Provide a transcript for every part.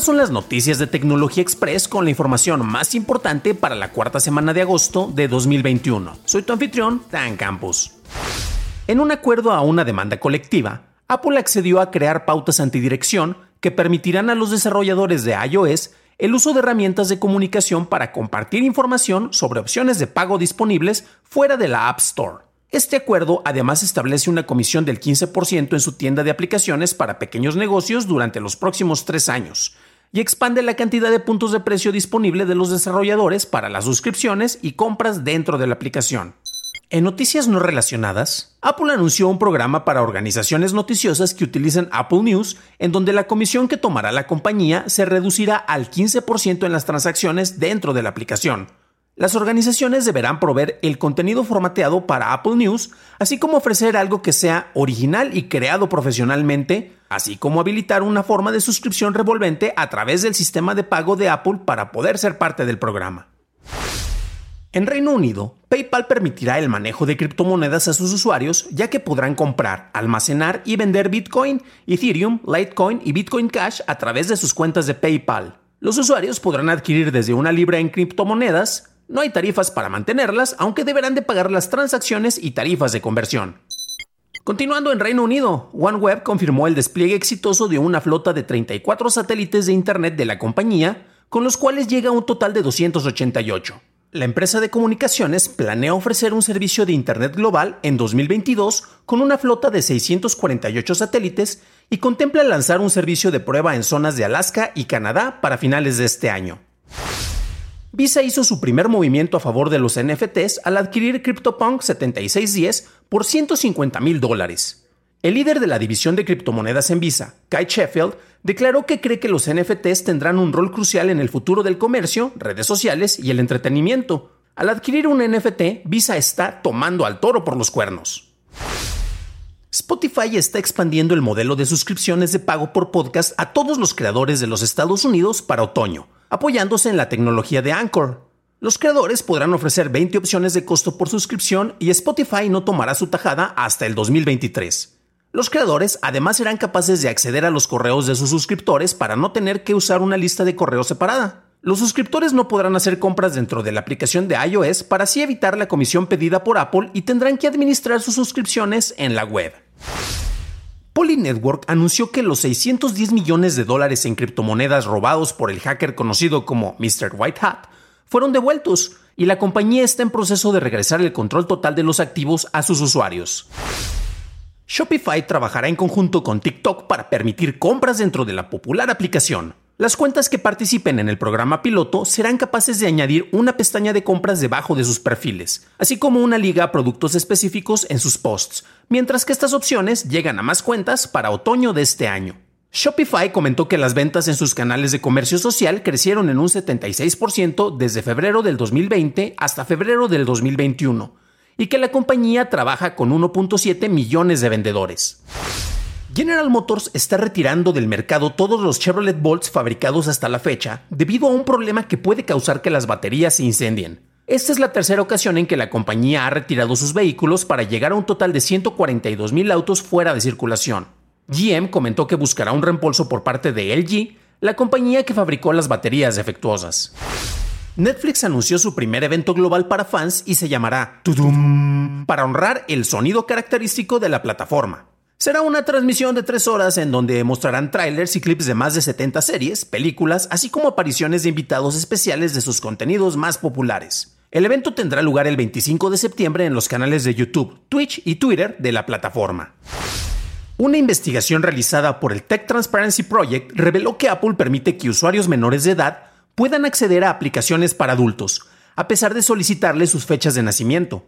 Estas son las noticias de Tecnología Express con la información más importante para la cuarta semana de agosto de 2021. Soy tu anfitrión, Dan Campos. En un acuerdo a una demanda colectiva, Apple accedió a crear pautas antidirección que permitirán a los desarrolladores de iOS el uso de herramientas de comunicación para compartir información sobre opciones de pago disponibles fuera de la App Store. Este acuerdo además establece una comisión del 15% en su tienda de aplicaciones para pequeños negocios durante los próximos tres años y expande la cantidad de puntos de precio disponible de los desarrolladores para las suscripciones y compras dentro de la aplicación. En noticias no relacionadas, Apple anunció un programa para organizaciones noticiosas que utilizan Apple News, en donde la comisión que tomará la compañía se reducirá al 15% en las transacciones dentro de la aplicación. Las organizaciones deberán proveer el contenido formateado para Apple News, así como ofrecer algo que sea original y creado profesionalmente, así como habilitar una forma de suscripción revolvente a través del sistema de pago de Apple para poder ser parte del programa. En Reino Unido, PayPal permitirá el manejo de criptomonedas a sus usuarios, ya que podrán comprar, almacenar y vender Bitcoin, Ethereum, Litecoin y Bitcoin Cash a través de sus cuentas de PayPal. Los usuarios podrán adquirir desde una libra en criptomonedas, no hay tarifas para mantenerlas, aunque deberán de pagar las transacciones y tarifas de conversión. Continuando en Reino Unido, OneWeb confirmó el despliegue exitoso de una flota de 34 satélites de Internet de la compañía, con los cuales llega a un total de 288. La empresa de comunicaciones planea ofrecer un servicio de Internet global en 2022 con una flota de 648 satélites y contempla lanzar un servicio de prueba en zonas de Alaska y Canadá para finales de este año. Visa hizo su primer movimiento a favor de los NFTs al adquirir CryptoPunk 7610 por 150 mil dólares. El líder de la división de criptomonedas en Visa, Kai Sheffield, declaró que cree que los NFTs tendrán un rol crucial en el futuro del comercio, redes sociales y el entretenimiento. Al adquirir un NFT, Visa está tomando al toro por los cuernos. Spotify está expandiendo el modelo de suscripciones de pago por podcast a todos los creadores de los Estados Unidos para otoño apoyándose en la tecnología de Anchor. Los creadores podrán ofrecer 20 opciones de costo por suscripción y Spotify no tomará su tajada hasta el 2023. Los creadores además serán capaces de acceder a los correos de sus suscriptores para no tener que usar una lista de correo separada. Los suscriptores no podrán hacer compras dentro de la aplicación de iOS para así evitar la comisión pedida por Apple y tendrán que administrar sus suscripciones en la web. Poly Network anunció que los 610 millones de dólares en criptomonedas robados por el hacker conocido como Mr. White Hat fueron devueltos y la compañía está en proceso de regresar el control total de los activos a sus usuarios. Shopify trabajará en conjunto con TikTok para permitir compras dentro de la popular aplicación. Las cuentas que participen en el programa piloto serán capaces de añadir una pestaña de compras debajo de sus perfiles, así como una liga a productos específicos en sus posts, mientras que estas opciones llegan a más cuentas para otoño de este año. Shopify comentó que las ventas en sus canales de comercio social crecieron en un 76% desde febrero del 2020 hasta febrero del 2021 y que la compañía trabaja con 1.7 millones de vendedores. General Motors está retirando del mercado todos los Chevrolet Bolts fabricados hasta la fecha debido a un problema que puede causar que las baterías se incendien. Esta es la tercera ocasión en que la compañía ha retirado sus vehículos para llegar a un total de 142 mil autos fuera de circulación. GM comentó que buscará un reembolso por parte de LG, la compañía que fabricó las baterías defectuosas. Netflix anunció su primer evento global para fans y se llamará Tudum para honrar el sonido característico de la plataforma. Será una transmisión de tres horas en donde mostrarán trailers y clips de más de 70 series, películas, así como apariciones de invitados especiales de sus contenidos más populares. El evento tendrá lugar el 25 de septiembre en los canales de YouTube, Twitch y Twitter de la plataforma. Una investigación realizada por el Tech Transparency Project reveló que Apple permite que usuarios menores de edad puedan acceder a aplicaciones para adultos, a pesar de solicitarles sus fechas de nacimiento.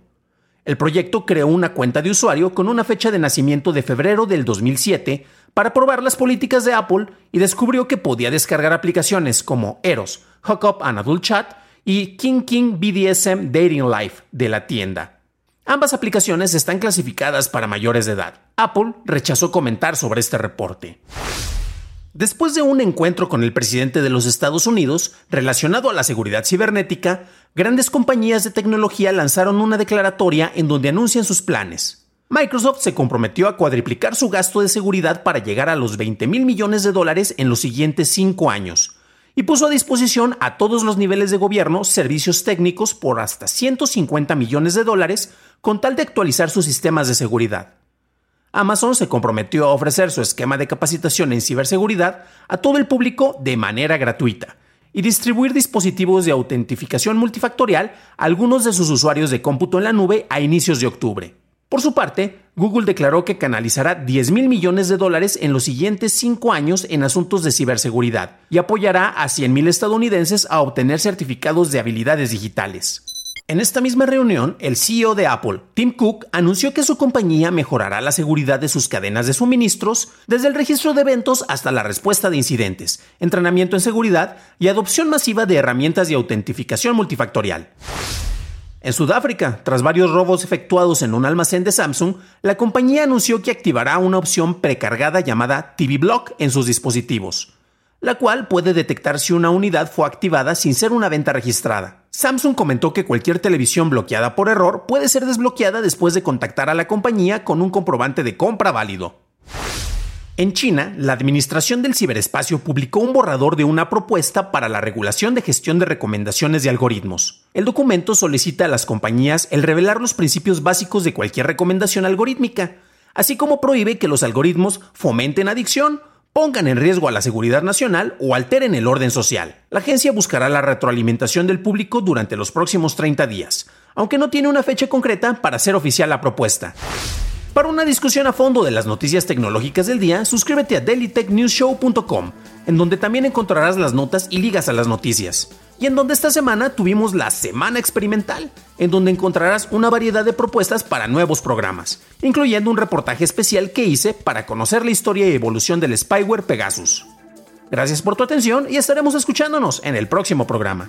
El proyecto creó una cuenta de usuario con una fecha de nacimiento de febrero del 2007 para probar las políticas de Apple y descubrió que podía descargar aplicaciones como Eros, Hookup and Adult Chat y King King BDSM Dating Life de la tienda. Ambas aplicaciones están clasificadas para mayores de edad. Apple rechazó comentar sobre este reporte. Después de un encuentro con el presidente de los Estados Unidos relacionado a la seguridad cibernética, grandes compañías de tecnología lanzaron una declaratoria en donde anuncian sus planes. Microsoft se comprometió a cuadriplicar su gasto de seguridad para llegar a los 20 mil millones de dólares en los siguientes cinco años, y puso a disposición a todos los niveles de gobierno servicios técnicos por hasta 150 millones de dólares con tal de actualizar sus sistemas de seguridad. Amazon se comprometió a ofrecer su esquema de capacitación en ciberseguridad a todo el público de manera gratuita y distribuir dispositivos de autentificación multifactorial a algunos de sus usuarios de cómputo en la nube a inicios de octubre. Por su parte, Google declaró que canalizará 10 mil millones de dólares en los siguientes cinco años en asuntos de ciberseguridad y apoyará a 100 mil estadounidenses a obtener certificados de habilidades digitales. En esta misma reunión, el CEO de Apple, Tim Cook, anunció que su compañía mejorará la seguridad de sus cadenas de suministros, desde el registro de eventos hasta la respuesta de incidentes, entrenamiento en seguridad y adopción masiva de herramientas de autentificación multifactorial. En Sudáfrica, tras varios robos efectuados en un almacén de Samsung, la compañía anunció que activará una opción precargada llamada TV Block en sus dispositivos la cual puede detectar si una unidad fue activada sin ser una venta registrada. Samsung comentó que cualquier televisión bloqueada por error puede ser desbloqueada después de contactar a la compañía con un comprobante de compra válido. En China, la Administración del Ciberespacio publicó un borrador de una propuesta para la regulación de gestión de recomendaciones de algoritmos. El documento solicita a las compañías el revelar los principios básicos de cualquier recomendación algorítmica, así como prohíbe que los algoritmos fomenten adicción pongan en riesgo a la seguridad nacional o alteren el orden social. La agencia buscará la retroalimentación del público durante los próximos 30 días, aunque no tiene una fecha concreta para hacer oficial la propuesta. Para una discusión a fondo de las noticias tecnológicas del día, suscríbete a dailytechnewsshow.com, en donde también encontrarás las notas y ligas a las noticias y en donde esta semana tuvimos la Semana Experimental, en donde encontrarás una variedad de propuestas para nuevos programas, incluyendo un reportaje especial que hice para conocer la historia y evolución del spyware Pegasus. Gracias por tu atención y estaremos escuchándonos en el próximo programa.